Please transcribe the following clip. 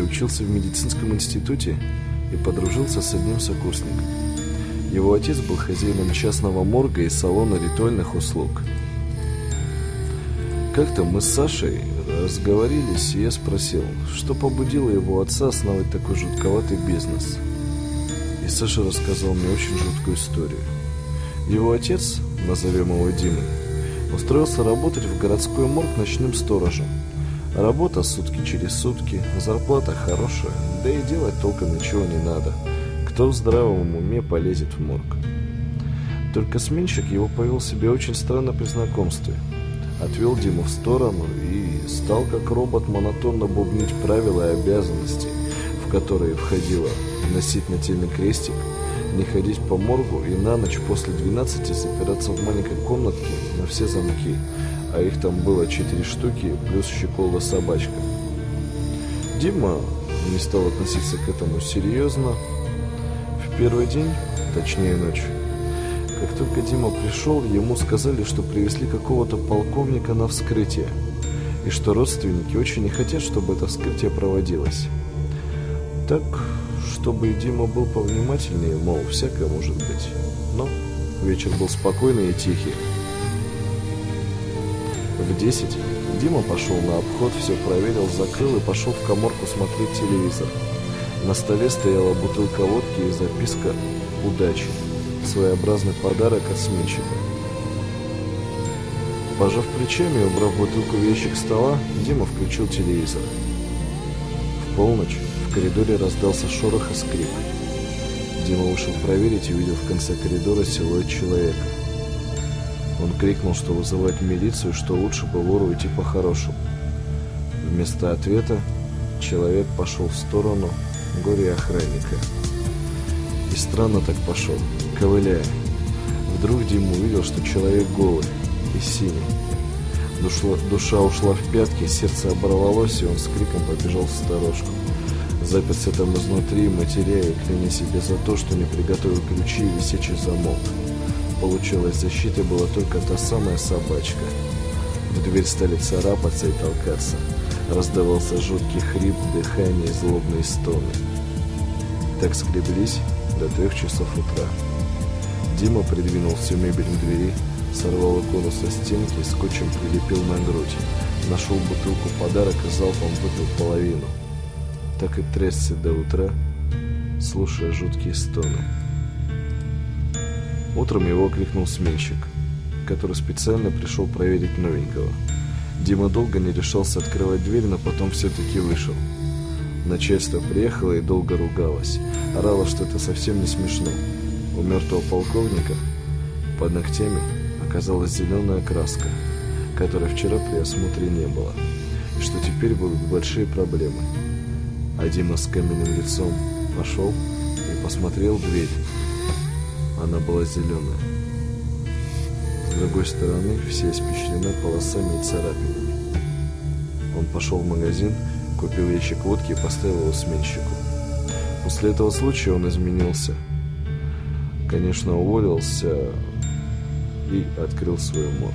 учился в медицинском институте и подружился с одним сокурсником. Его отец был хозяином частного морга и салона ритуальных услуг. Как-то мы с Сашей разговорились, и я спросил, что побудило его отца основать такой жутковатый бизнес. И Саша рассказал мне очень жуткую историю. Его отец, назовем его Димой, устроился работать в городской морг ночным сторожем. Работа сутки через сутки, зарплата хорошая, да и делать толком ничего не надо. Кто в здравом уме полезет в морг? Только сменщик его повел себя очень странно при знакомстве. Отвел Диму в сторону и стал как робот монотонно бубнить правила и обязанности, в которые входило носить нательный крестик, не ходить по моргу и на ночь после 12 запираться в маленькой комнатке на все замки, а их там было 4 штуки, плюс щеколда собачка. Дима не стал относиться к этому серьезно. В первый день, точнее ночь, как только Дима пришел, ему сказали, что привезли какого-то полковника на вскрытие, и что родственники очень не хотят, чтобы это вскрытие проводилось. Так, чтобы Дима был повнимательнее, мол, всякое может быть. Но вечер был спокойный и тихий. В 10 Дима пошел на обход, все проверил, закрыл и пошел в коморку смотреть телевизор. На столе стояла бутылка водки и записка «Удачи» своеобразный подарок от сменщика. Пожав плечами и убрав бутылку в ящик стола, Дима включил телевизор. В полночь в коридоре раздался шорох и скрип. Дима вышел проверить и увидел в конце коридора силуэт человека. Он крикнул, что вызывает милицию, что лучше бы вору уйти по-хорошему. Вместо ответа человек пошел в сторону горе-охранника. И странно так пошел ковыляя. Вдруг Дима увидел, что человек голый и синий. Душа, душа ушла в пятки, сердце оборвалось, и он с криком побежал в сторожку. Заперся там изнутри, матеря и кляня себе за то, что не приготовил ключи и висячий замок. Получилось, защитой была только та самая собачка. В дверь стали царапаться и толкаться. Раздавался жуткий хрип, дыхание и злобные стоны. Так скреблись до трех часов утра. Дима придвинул всю мебель к двери, сорвал икону со стенки, скотчем прилепил на грудь. Нашел бутылку подарок и залпом выпил половину. Так и трясся до утра, слушая жуткие стоны. Утром его крикнул сменщик, который специально пришел проверить новенького. Дима долго не решался открывать дверь, но потом все-таки вышел. Начальство приехало и долго ругалось. Орало, что это совсем не смешно. У мертвого полковника под ногтями оказалась зеленая краска, которой вчера при осмотре не было, и что теперь будут большие проблемы. А Дима с каменным лицом пошел и посмотрел в дверь. Она была зеленая. С другой стороны все испещрены полосами и царапинами. Он пошел в магазин, купил ящик водки и поставил его сменщику. После этого случая он изменился – конечно, уволился и открыл свой морг.